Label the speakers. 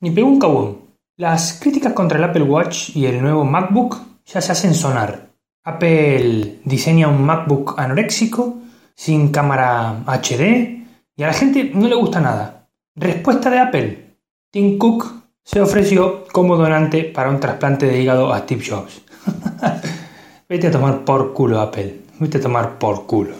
Speaker 1: Ni pegó un cabún. Las críticas contra el Apple Watch y el nuevo MacBook ya se hacen sonar. Apple diseña un MacBook anoréxico, sin cámara HD, y a la gente no le gusta nada. Respuesta de Apple. Tim Cook se ofreció como donante para un trasplante de hígado a Steve Jobs. Vete a tomar por culo, Apple. Vete a tomar por culo.